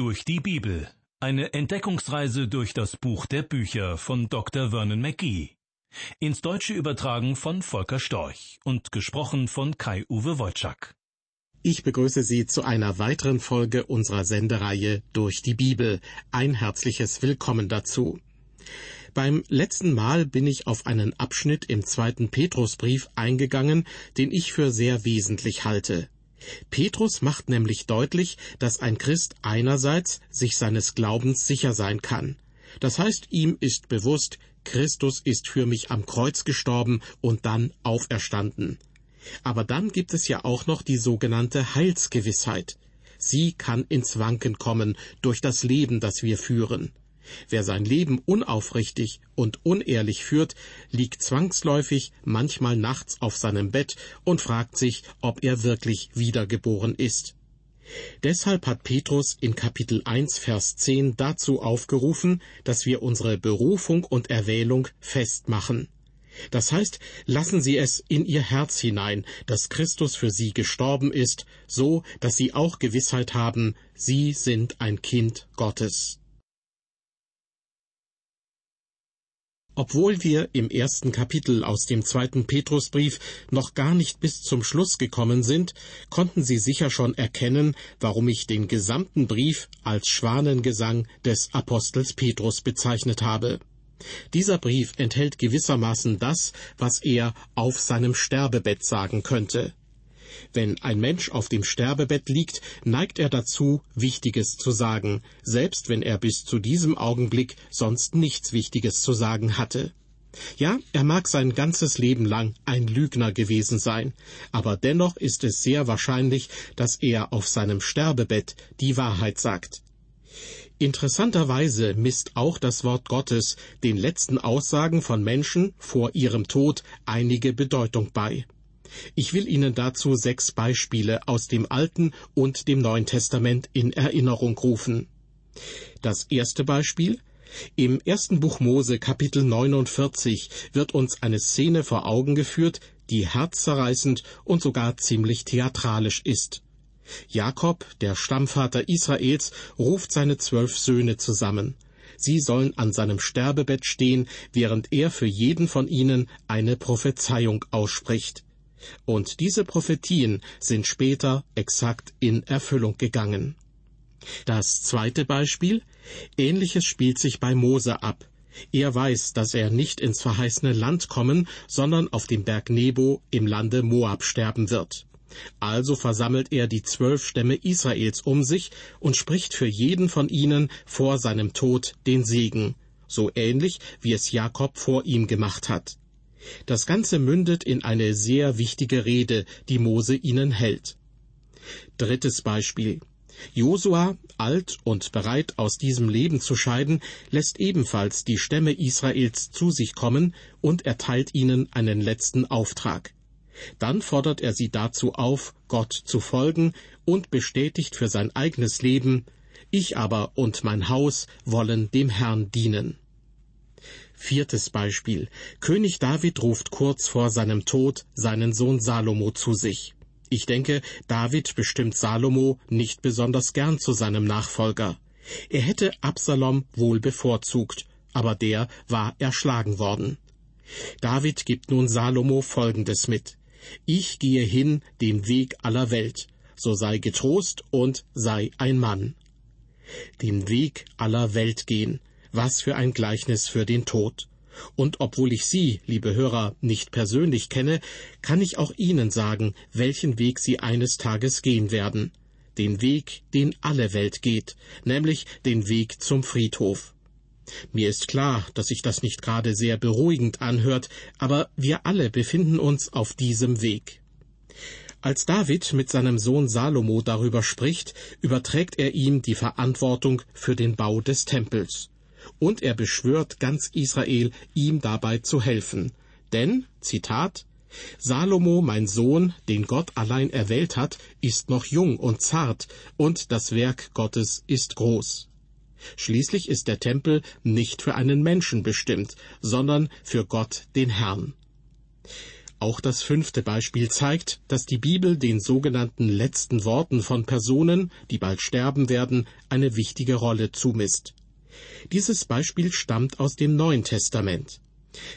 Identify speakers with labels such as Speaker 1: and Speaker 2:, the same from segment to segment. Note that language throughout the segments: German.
Speaker 1: Durch die Bibel. Eine Entdeckungsreise durch das Buch der Bücher von Dr. Vernon McGee. Ins Deutsche übertragen von Volker Storch und gesprochen von Kai-Uwe Wojczak.
Speaker 2: Ich begrüße Sie zu einer weiteren Folge unserer Sendereihe Durch die Bibel. Ein herzliches Willkommen dazu. Beim letzten Mal bin ich auf einen Abschnitt im zweiten Petrusbrief eingegangen, den ich für sehr wesentlich halte. Petrus macht nämlich deutlich, dass ein Christ einerseits sich seines Glaubens sicher sein kann. Das heißt, ihm ist bewusst, Christus ist für mich am Kreuz gestorben und dann auferstanden. Aber dann gibt es ja auch noch die sogenannte Heilsgewissheit. Sie kann ins Wanken kommen durch das Leben, das wir führen. Wer sein Leben unaufrichtig und unehrlich führt, liegt zwangsläufig manchmal nachts auf seinem Bett und fragt sich, ob er wirklich wiedergeboren ist. Deshalb hat Petrus in Kapitel 1, Vers 10 dazu aufgerufen, dass wir unsere Berufung und Erwählung festmachen. Das heißt, lassen Sie es in Ihr Herz hinein, dass Christus für Sie gestorben ist, so dass Sie auch Gewissheit haben, Sie sind ein Kind Gottes. Obwohl wir im ersten Kapitel aus dem zweiten Petrusbrief noch gar nicht bis zum Schluss gekommen sind, konnten Sie sicher schon erkennen, warum ich den gesamten Brief als Schwanengesang des Apostels Petrus bezeichnet habe. Dieser Brief enthält gewissermaßen das, was er auf seinem Sterbebett sagen könnte. Wenn ein Mensch auf dem Sterbebett liegt, neigt er dazu, Wichtiges zu sagen, selbst wenn er bis zu diesem Augenblick sonst nichts Wichtiges zu sagen hatte. Ja, er mag sein ganzes Leben lang ein Lügner gewesen sein, aber dennoch ist es sehr wahrscheinlich, dass er auf seinem Sterbebett die Wahrheit sagt. Interessanterweise misst auch das Wort Gottes den letzten Aussagen von Menschen vor ihrem Tod einige Bedeutung bei. Ich will Ihnen dazu sechs Beispiele aus dem Alten und dem Neuen Testament in Erinnerung rufen. Das erste Beispiel im ersten Buch Mose Kapitel 49 wird uns eine Szene vor Augen geführt, die herzzerreißend und sogar ziemlich theatralisch ist. Jakob, der Stammvater Israels, ruft seine zwölf Söhne zusammen. Sie sollen an seinem Sterbebett stehen, während er für jeden von ihnen eine Prophezeiung ausspricht. Und diese Prophetien sind später exakt in Erfüllung gegangen. Das zweite Beispiel Ähnliches spielt sich bei Mose ab. Er weiß, dass er nicht ins verheißene Land kommen, sondern auf dem Berg Nebo im Lande Moab sterben wird. Also versammelt er die zwölf Stämme Israels um sich und spricht für jeden von ihnen vor seinem Tod den Segen, so ähnlich wie es Jakob vor ihm gemacht hat. Das Ganze mündet in eine sehr wichtige Rede, die Mose ihnen hält. Drittes Beispiel. Josua, alt und bereit aus diesem Leben zu scheiden, lässt ebenfalls die Stämme Israels zu sich kommen und erteilt ihnen einen letzten Auftrag. Dann fordert er sie dazu auf, Gott zu folgen und bestätigt für sein eigenes Leben, ich aber und mein Haus wollen dem Herrn dienen. Viertes Beispiel. König David ruft kurz vor seinem Tod seinen Sohn Salomo zu sich. Ich denke, David bestimmt Salomo nicht besonders gern zu seinem Nachfolger. Er hätte Absalom wohl bevorzugt, aber der war erschlagen worden. David gibt nun Salomo Folgendes mit. Ich gehe hin den Weg aller Welt, so sei getrost und sei ein Mann. Den Weg aller Welt gehen, was für ein Gleichnis für den Tod. Und obwohl ich Sie, liebe Hörer, nicht persönlich kenne, kann ich auch Ihnen sagen, welchen Weg Sie eines Tages gehen werden. Den Weg, den alle Welt geht, nämlich den Weg zum Friedhof. Mir ist klar, dass sich das nicht gerade sehr beruhigend anhört, aber wir alle befinden uns auf diesem Weg. Als David mit seinem Sohn Salomo darüber spricht, überträgt er ihm die Verantwortung für den Bau des Tempels und er beschwört ganz Israel, ihm dabei zu helfen. Denn, Zitat, Salomo, mein Sohn, den Gott allein erwählt hat, ist noch jung und zart, und das Werk Gottes ist groß. Schließlich ist der Tempel nicht für einen Menschen bestimmt, sondern für Gott den Herrn. Auch das fünfte Beispiel zeigt, dass die Bibel den sogenannten letzten Worten von Personen, die bald sterben werden, eine wichtige Rolle zumisst. Dieses Beispiel stammt aus dem Neuen Testament.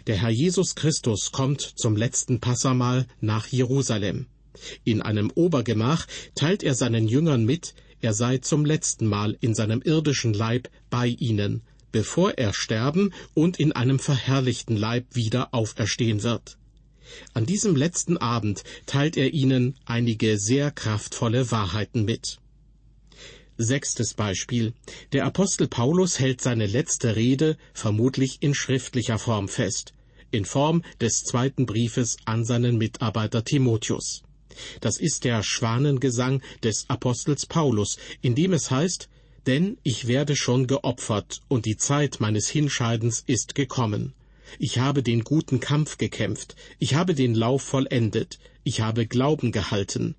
Speaker 2: Der Herr Jesus Christus kommt zum letzten Passamal nach Jerusalem. In einem Obergemach teilt er seinen Jüngern mit, er sei zum letzten Mal in seinem irdischen Leib bei ihnen, bevor er sterben und in einem verherrlichten Leib wieder auferstehen wird. An diesem letzten Abend teilt er ihnen einige sehr kraftvolle Wahrheiten mit. Sechstes Beispiel. Der Apostel Paulus hält seine letzte Rede vermutlich in schriftlicher Form fest, in Form des zweiten Briefes an seinen Mitarbeiter Timotheus. Das ist der Schwanengesang des Apostels Paulus, in dem es heißt, denn ich werde schon geopfert, und die Zeit meines Hinscheidens ist gekommen. Ich habe den guten Kampf gekämpft, ich habe den Lauf vollendet, ich habe Glauben gehalten.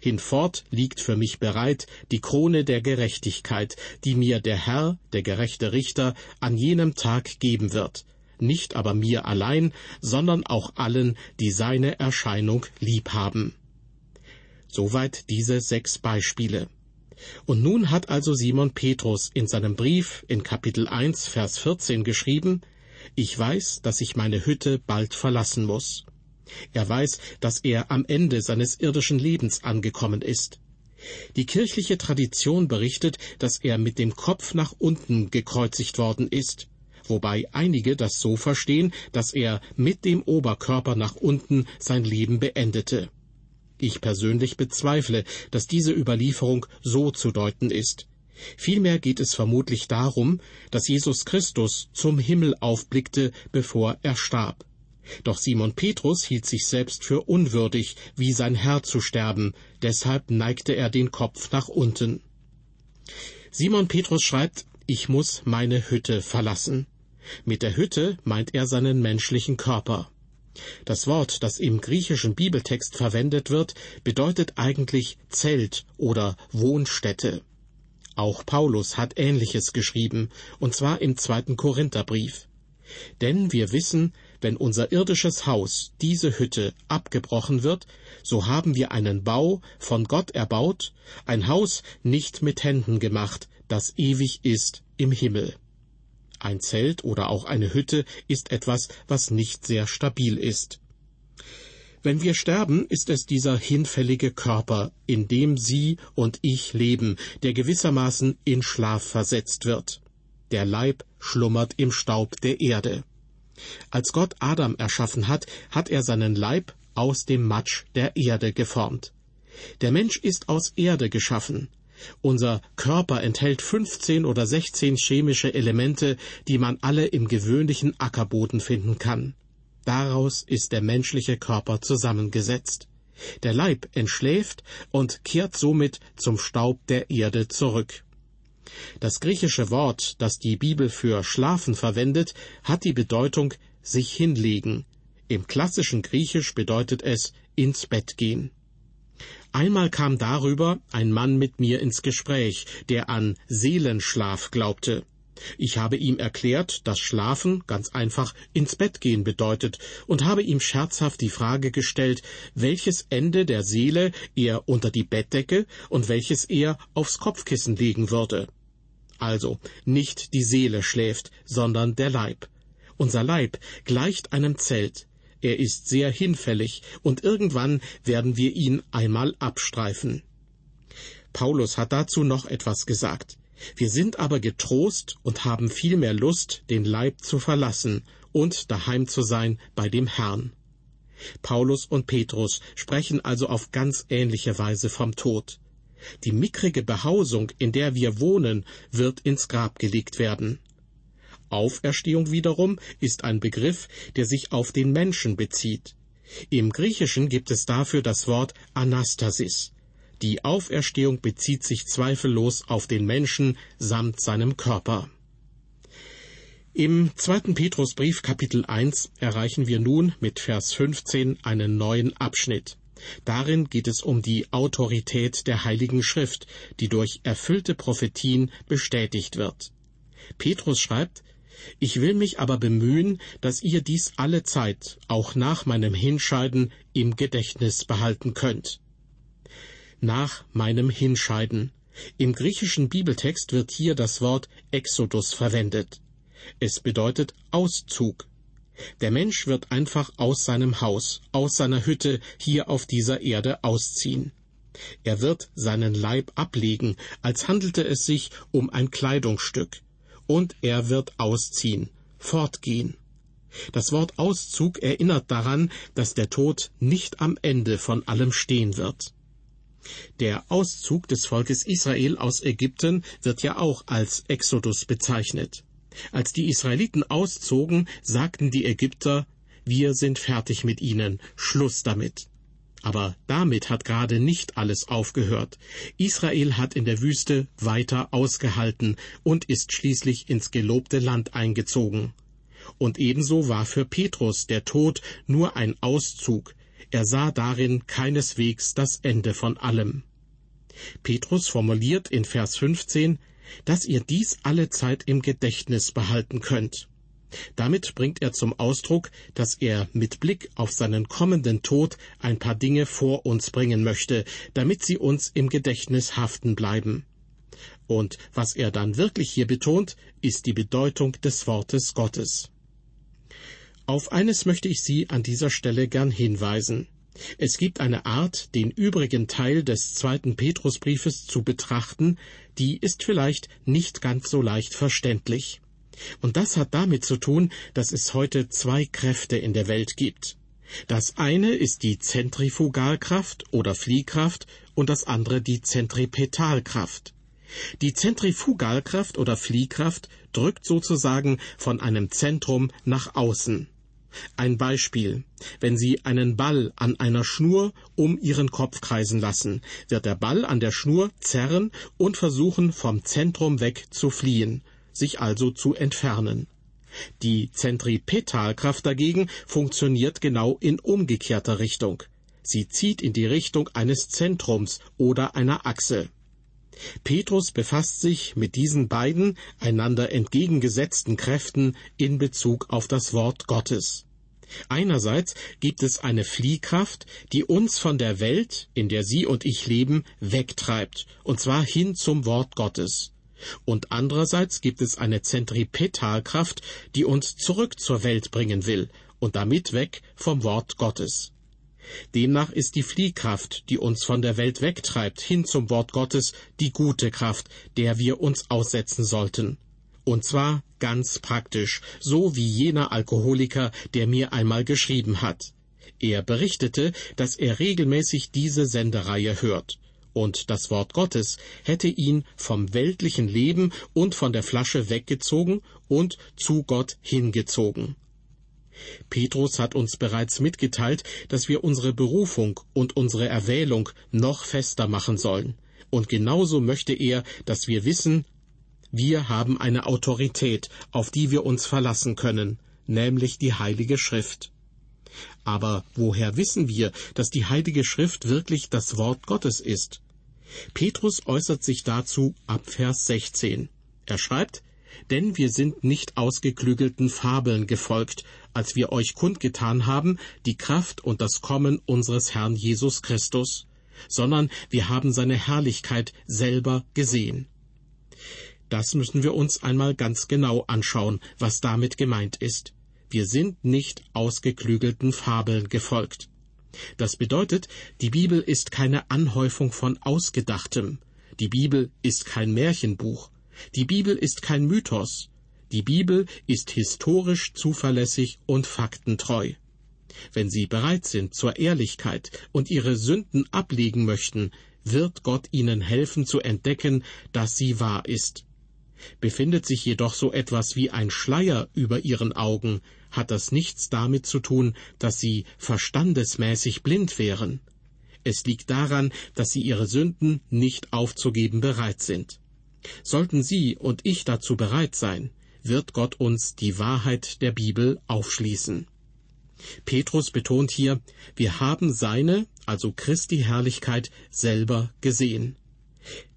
Speaker 2: Hinfort liegt für mich bereit die Krone der Gerechtigkeit, die mir der Herr, der gerechte Richter, an jenem Tag geben wird, nicht aber mir allein, sondern auch allen, die seine Erscheinung lieb haben. Soweit diese sechs Beispiele. Und nun hat also Simon Petrus in seinem Brief in Kapitel 1, Vers 14 geschrieben, Ich weiß, dass ich meine Hütte bald verlassen muss. Er weiß, dass er am Ende seines irdischen Lebens angekommen ist. Die kirchliche Tradition berichtet, dass er mit dem Kopf nach unten gekreuzigt worden ist, wobei einige das so verstehen, dass er mit dem Oberkörper nach unten sein Leben beendete. Ich persönlich bezweifle, dass diese Überlieferung so zu deuten ist. Vielmehr geht es vermutlich darum, dass Jesus Christus zum Himmel aufblickte, bevor er starb. Doch Simon Petrus hielt sich selbst für unwürdig, wie sein Herr zu sterben, deshalb neigte er den Kopf nach unten. Simon Petrus schreibt, ich muss meine Hütte verlassen. Mit der Hütte meint er seinen menschlichen Körper. Das Wort, das im griechischen Bibeltext verwendet wird, bedeutet eigentlich Zelt oder Wohnstätte. Auch Paulus hat Ähnliches geschrieben, und zwar im zweiten Korintherbrief. Denn wir wissen, wenn unser irdisches Haus, diese Hütte, abgebrochen wird, so haben wir einen Bau von Gott erbaut, ein Haus nicht mit Händen gemacht, das ewig ist im Himmel. Ein Zelt oder auch eine Hütte ist etwas, was nicht sehr stabil ist. Wenn wir sterben, ist es dieser hinfällige Körper, in dem Sie und ich leben, der gewissermaßen in Schlaf versetzt wird. Der Leib schlummert im Staub der Erde. Als Gott Adam erschaffen hat, hat er seinen Leib aus dem Matsch der Erde geformt. Der Mensch ist aus Erde geschaffen. Unser Körper enthält 15 oder 16 chemische Elemente, die man alle im gewöhnlichen Ackerboden finden kann. Daraus ist der menschliche Körper zusammengesetzt. Der Leib entschläft und kehrt somit zum Staub der Erde zurück. Das griechische Wort, das die Bibel für schlafen verwendet, hat die Bedeutung sich hinlegen. Im klassischen Griechisch bedeutet es ins Bett gehen. Einmal kam darüber ein Mann mit mir ins Gespräch, der an Seelenschlaf glaubte. Ich habe ihm erklärt, dass Schlafen ganz einfach ins Bett gehen bedeutet und habe ihm scherzhaft die Frage gestellt, welches Ende der Seele er unter die Bettdecke und welches er aufs Kopfkissen legen würde. Also nicht die Seele schläft, sondern der Leib. Unser Leib gleicht einem Zelt. Er ist sehr hinfällig und irgendwann werden wir ihn einmal abstreifen. Paulus hat dazu noch etwas gesagt. Wir sind aber getrost und haben viel mehr Lust, den Leib zu verlassen und daheim zu sein bei dem Herrn. Paulus und Petrus sprechen also auf ganz ähnliche Weise vom Tod. Die mickrige Behausung, in der wir wohnen, wird ins Grab gelegt werden. Auferstehung wiederum ist ein Begriff, der sich auf den Menschen bezieht. Im Griechischen gibt es dafür das Wort Anastasis. Die Auferstehung bezieht sich zweifellos auf den Menschen samt seinem Körper. Im zweiten Petrusbrief Kapitel 1 erreichen wir nun mit Vers 15 einen neuen Abschnitt. Darin geht es um die Autorität der Heiligen Schrift, die durch erfüllte Prophetien bestätigt wird. Petrus schreibt, Ich will mich aber bemühen, dass ihr dies alle Zeit, auch nach meinem Hinscheiden, im Gedächtnis behalten könnt. Nach meinem Hinscheiden. Im griechischen Bibeltext wird hier das Wort Exodus verwendet. Es bedeutet Auszug. Der Mensch wird einfach aus seinem Haus, aus seiner Hütte hier auf dieser Erde ausziehen. Er wird seinen Leib ablegen, als handelte es sich um ein Kleidungsstück, und er wird ausziehen, fortgehen. Das Wort Auszug erinnert daran, dass der Tod nicht am Ende von allem stehen wird. Der Auszug des Volkes Israel aus Ägypten wird ja auch als Exodus bezeichnet. Als die Israeliten auszogen, sagten die Ägypter, wir sind fertig mit ihnen, Schluss damit. Aber damit hat gerade nicht alles aufgehört. Israel hat in der Wüste weiter ausgehalten und ist schließlich ins gelobte Land eingezogen. Und ebenso war für Petrus der Tod nur ein Auszug. Er sah darin keineswegs das Ende von allem. Petrus formuliert in Vers 15, dass ihr dies alle Zeit im Gedächtnis behalten könnt. Damit bringt er zum Ausdruck, dass er mit Blick auf seinen kommenden Tod ein paar Dinge vor uns bringen möchte, damit sie uns im Gedächtnis haften bleiben. Und was er dann wirklich hier betont, ist die Bedeutung des Wortes Gottes. Auf eines möchte ich Sie an dieser Stelle gern hinweisen. Es gibt eine Art, den übrigen Teil des zweiten Petrusbriefes zu betrachten, die ist vielleicht nicht ganz so leicht verständlich. Und das hat damit zu tun, dass es heute zwei Kräfte in der Welt gibt. Das eine ist die Zentrifugalkraft oder Fliehkraft und das andere die Zentripetalkraft. Die Zentrifugalkraft oder Fliehkraft drückt sozusagen von einem Zentrum nach außen. Ein Beispiel. Wenn Sie einen Ball an einer Schnur um Ihren Kopf kreisen lassen, wird der Ball an der Schnur zerren und versuchen, vom Zentrum weg zu fliehen sich also zu entfernen. Die Zentripetalkraft dagegen funktioniert genau in umgekehrter Richtung. Sie zieht in die Richtung eines Zentrums oder einer Achse. Petrus befasst sich mit diesen beiden einander entgegengesetzten Kräften in Bezug auf das Wort Gottes. Einerseits gibt es eine Fliehkraft, die uns von der Welt, in der Sie und ich leben, wegtreibt, und zwar hin zum Wort Gottes und andererseits gibt es eine Zentripetalkraft, die uns zurück zur Welt bringen will und damit weg vom Wort Gottes. Demnach ist die Fliehkraft, die uns von der Welt wegtreibt, hin zum Wort Gottes, die gute Kraft, der wir uns aussetzen sollten. Und zwar ganz praktisch, so wie jener Alkoholiker, der mir einmal geschrieben hat. Er berichtete, dass er regelmäßig diese Sendereihe hört und das Wort Gottes hätte ihn vom weltlichen Leben und von der Flasche weggezogen und zu Gott hingezogen. Petrus hat uns bereits mitgeteilt, dass wir unsere Berufung und unsere Erwählung noch fester machen sollen. Und genauso möchte er, dass wir wissen, wir haben eine Autorität, auf die wir uns verlassen können, nämlich die Heilige Schrift. Aber woher wissen wir, dass die Heilige Schrift wirklich das Wort Gottes ist? Petrus äußert sich dazu ab Vers 16. Er schreibt, denn wir sind nicht ausgeklügelten Fabeln gefolgt, als wir euch kundgetan haben, die Kraft und das Kommen unseres Herrn Jesus Christus, sondern wir haben seine Herrlichkeit selber gesehen. Das müssen wir uns einmal ganz genau anschauen, was damit gemeint ist. Wir sind nicht ausgeklügelten Fabeln gefolgt. Das bedeutet, die Bibel ist keine Anhäufung von Ausgedachtem. Die Bibel ist kein Märchenbuch. Die Bibel ist kein Mythos. Die Bibel ist historisch zuverlässig und faktentreu. Wenn Sie bereit sind zur Ehrlichkeit und Ihre Sünden ablegen möchten, wird Gott Ihnen helfen zu entdecken, dass sie wahr ist. Befindet sich jedoch so etwas wie ein Schleier über Ihren Augen, hat das nichts damit zu tun, dass sie verstandesmäßig blind wären. Es liegt daran, dass sie ihre Sünden nicht aufzugeben bereit sind. Sollten Sie und ich dazu bereit sein, wird Gott uns die Wahrheit der Bibel aufschließen. Petrus betont hier, wir haben seine, also Christi Herrlichkeit, selber gesehen.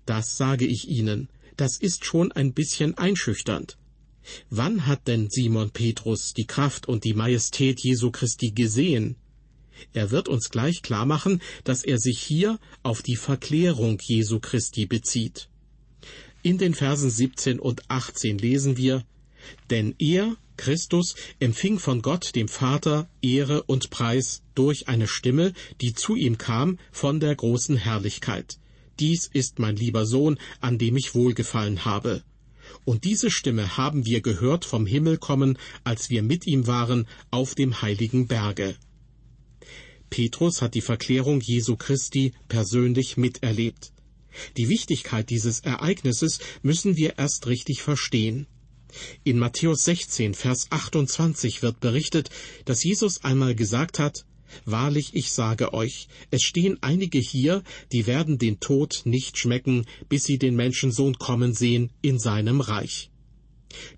Speaker 2: Das sage ich Ihnen, das ist schon ein bisschen einschüchternd. Wann hat denn Simon Petrus die Kraft und die Majestät Jesu Christi gesehen? Er wird uns gleich klar machen, dass er sich hier auf die Verklärung Jesu Christi bezieht. In den Versen 17 und 18 lesen wir, denn er, Christus, empfing von Gott, dem Vater, Ehre und Preis durch eine Stimme, die zu ihm kam von der großen Herrlichkeit. Dies ist mein lieber Sohn, an dem ich wohlgefallen habe. Und diese Stimme haben wir gehört vom Himmel kommen, als wir mit ihm waren auf dem heiligen Berge. Petrus hat die Verklärung Jesu Christi persönlich miterlebt. Die Wichtigkeit dieses Ereignisses müssen wir erst richtig verstehen. In Matthäus 16, Vers 28 wird berichtet, dass Jesus einmal gesagt hat, Wahrlich, ich sage euch, es stehen einige hier, die werden den Tod nicht schmecken, bis sie den Menschensohn kommen sehen in seinem Reich.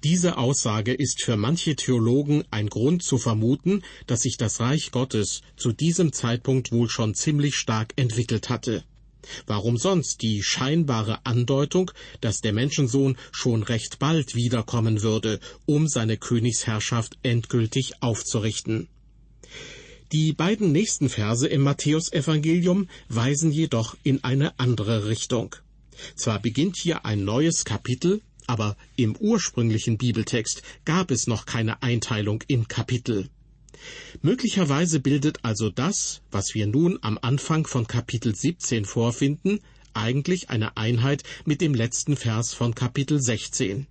Speaker 2: Diese Aussage ist für manche Theologen ein Grund zu vermuten, dass sich das Reich Gottes zu diesem Zeitpunkt wohl schon ziemlich stark entwickelt hatte. Warum sonst die scheinbare Andeutung, dass der Menschensohn schon recht bald wiederkommen würde, um seine Königsherrschaft endgültig aufzurichten? Die beiden nächsten Verse im Matthäusevangelium weisen jedoch in eine andere Richtung. Zwar beginnt hier ein neues Kapitel, aber im ursprünglichen Bibeltext gab es noch keine Einteilung in Kapitel. Möglicherweise bildet also das, was wir nun am Anfang von Kapitel 17 vorfinden, eigentlich eine Einheit mit dem letzten Vers von Kapitel 16.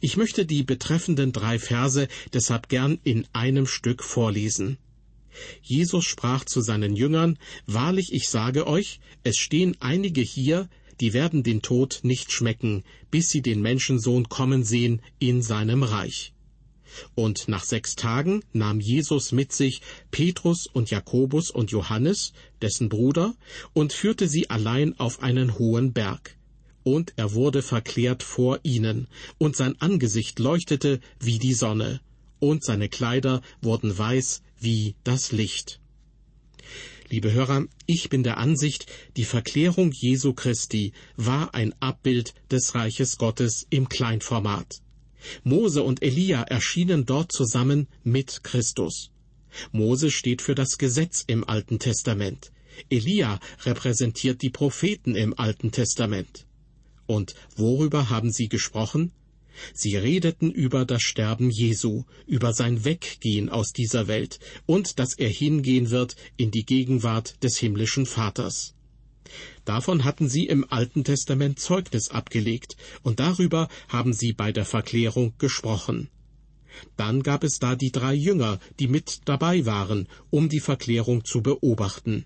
Speaker 2: Ich möchte die betreffenden drei Verse deshalb gern in einem Stück vorlesen. Jesus sprach zu seinen Jüngern, Wahrlich, ich sage euch, es stehen einige hier, die werden den Tod nicht schmecken, bis sie den Menschensohn kommen sehen in seinem Reich. Und nach sechs Tagen nahm Jesus mit sich Petrus und Jakobus und Johannes, dessen Bruder, und führte sie allein auf einen hohen Berg. Und er wurde verklärt vor ihnen, und sein Angesicht leuchtete wie die Sonne, und seine Kleider wurden weiß wie das Licht. Liebe Hörer, ich bin der Ansicht, die Verklärung Jesu Christi war ein Abbild des Reiches Gottes im Kleinformat. Mose und Elia erschienen dort zusammen mit Christus. Mose steht für das Gesetz im Alten Testament. Elia repräsentiert die Propheten im Alten Testament. Und worüber haben sie gesprochen? Sie redeten über das Sterben Jesu, über sein Weggehen aus dieser Welt und dass er hingehen wird in die Gegenwart des himmlischen Vaters. Davon hatten sie im Alten Testament Zeugnis abgelegt, und darüber haben sie bei der Verklärung gesprochen. Dann gab es da die drei Jünger, die mit dabei waren, um die Verklärung zu beobachten.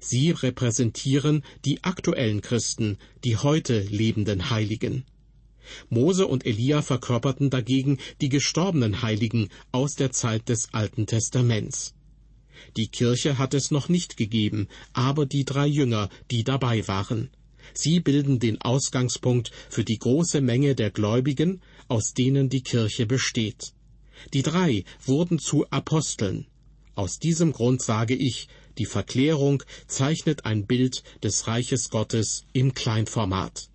Speaker 2: Sie repräsentieren die aktuellen Christen, die heute lebenden Heiligen. Mose und Elia verkörperten dagegen die gestorbenen Heiligen aus der Zeit des Alten Testaments. Die Kirche hat es noch nicht gegeben, aber die drei Jünger, die dabei waren. Sie bilden den Ausgangspunkt für die große Menge der Gläubigen, aus denen die Kirche besteht. Die drei wurden zu Aposteln. Aus diesem Grund sage ich, die Verklärung zeichnet ein Bild des Reiches Gottes im Kleinformat.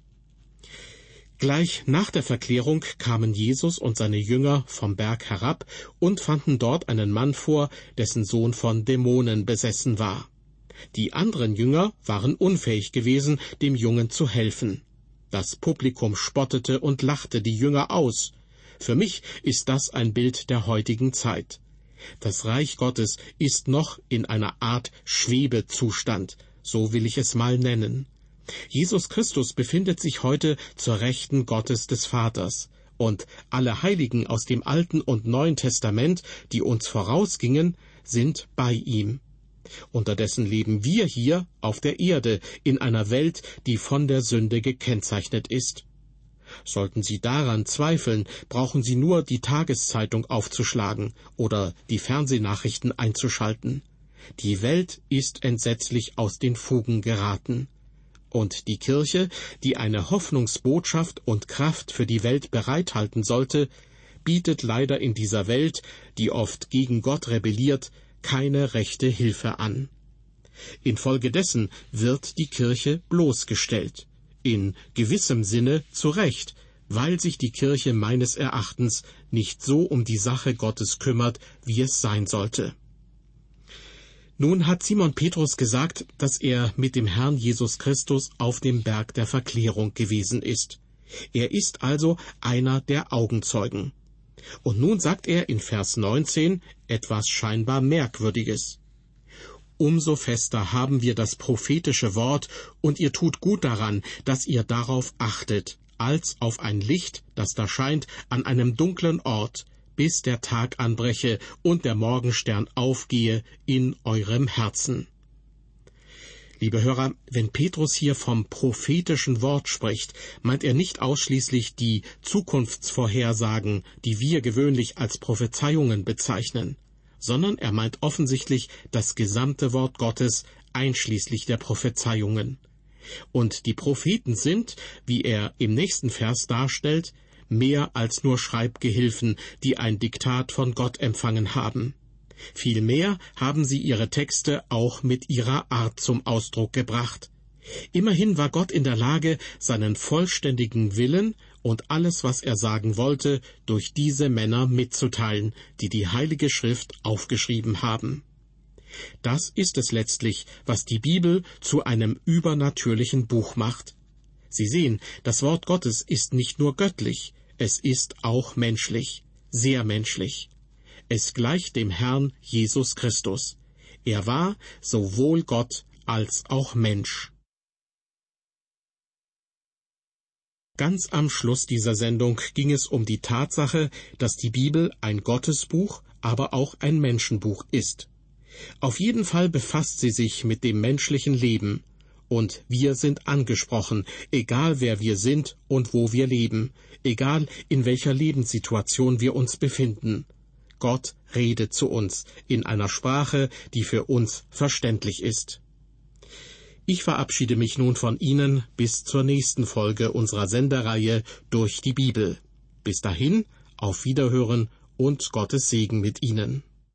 Speaker 2: Gleich nach der Verklärung kamen Jesus und seine Jünger vom Berg herab und fanden dort einen Mann vor, dessen Sohn von Dämonen besessen war. Die anderen Jünger waren unfähig gewesen, dem Jungen zu helfen. Das Publikum spottete und lachte die Jünger aus. Für mich ist das ein Bild der heutigen Zeit. Das Reich Gottes ist noch in einer Art Schwebezustand, so will ich es mal nennen. Jesus Christus befindet sich heute zur Rechten Gottes des Vaters, und alle Heiligen aus dem Alten und Neuen Testament, die uns vorausgingen, sind bei ihm. Unterdessen leben wir hier auf der Erde in einer Welt, die von der Sünde gekennzeichnet ist. Sollten Sie daran zweifeln, brauchen Sie nur die Tageszeitung aufzuschlagen oder die Fernsehnachrichten einzuschalten. Die Welt ist entsetzlich aus den Fugen geraten. Und die Kirche, die eine Hoffnungsbotschaft und Kraft für die Welt bereithalten sollte, bietet leider in dieser Welt, die oft gegen Gott rebelliert, keine rechte Hilfe an. Infolgedessen wird die Kirche bloßgestellt, in gewissem Sinne zu Recht, weil sich die Kirche meines Erachtens nicht so um die Sache Gottes kümmert, wie es sein sollte. Nun hat Simon Petrus gesagt, dass er mit dem Herrn Jesus Christus auf dem Berg der Verklärung gewesen ist. Er ist also einer der Augenzeugen. Und nun sagt er in Vers 19 etwas scheinbar Merkwürdiges. Umso fester haben wir das prophetische Wort, und ihr tut gut daran, dass ihr darauf achtet, als auf ein Licht, das da scheint an einem dunklen Ort, bis der Tag anbreche und der Morgenstern aufgehe in eurem Herzen. Liebe Hörer, wenn Petrus hier vom prophetischen Wort spricht, meint er nicht ausschließlich die Zukunftsvorhersagen, die wir gewöhnlich als Prophezeiungen bezeichnen, sondern er meint offensichtlich das gesamte Wort Gottes einschließlich der Prophezeiungen. Und die Propheten sind, wie er im nächsten Vers darstellt, mehr als nur Schreibgehilfen, die ein Diktat von Gott empfangen haben. Vielmehr haben sie ihre Texte auch mit ihrer Art zum Ausdruck gebracht. Immerhin war Gott in der Lage, seinen vollständigen Willen und alles, was er sagen wollte, durch diese Männer mitzuteilen, die die Heilige Schrift aufgeschrieben haben. Das ist es letztlich, was die Bibel zu einem übernatürlichen Buch macht. Sie sehen, das Wort Gottes ist nicht nur göttlich, es ist auch menschlich, sehr menschlich. Es gleicht dem Herrn Jesus Christus. Er war sowohl Gott als auch Mensch. Ganz am Schluss dieser Sendung ging es um die Tatsache, dass die Bibel ein Gottesbuch, aber auch ein Menschenbuch ist. Auf jeden Fall befasst sie sich mit dem menschlichen Leben, und wir sind angesprochen, egal wer wir sind und wo wir leben, egal in welcher Lebenssituation wir uns befinden. Gott redet zu uns in einer Sprache, die für uns verständlich ist. Ich verabschiede mich nun von Ihnen bis zur nächsten Folge unserer Sendereihe durch die Bibel. Bis dahin, auf Wiederhören und Gottes Segen mit Ihnen.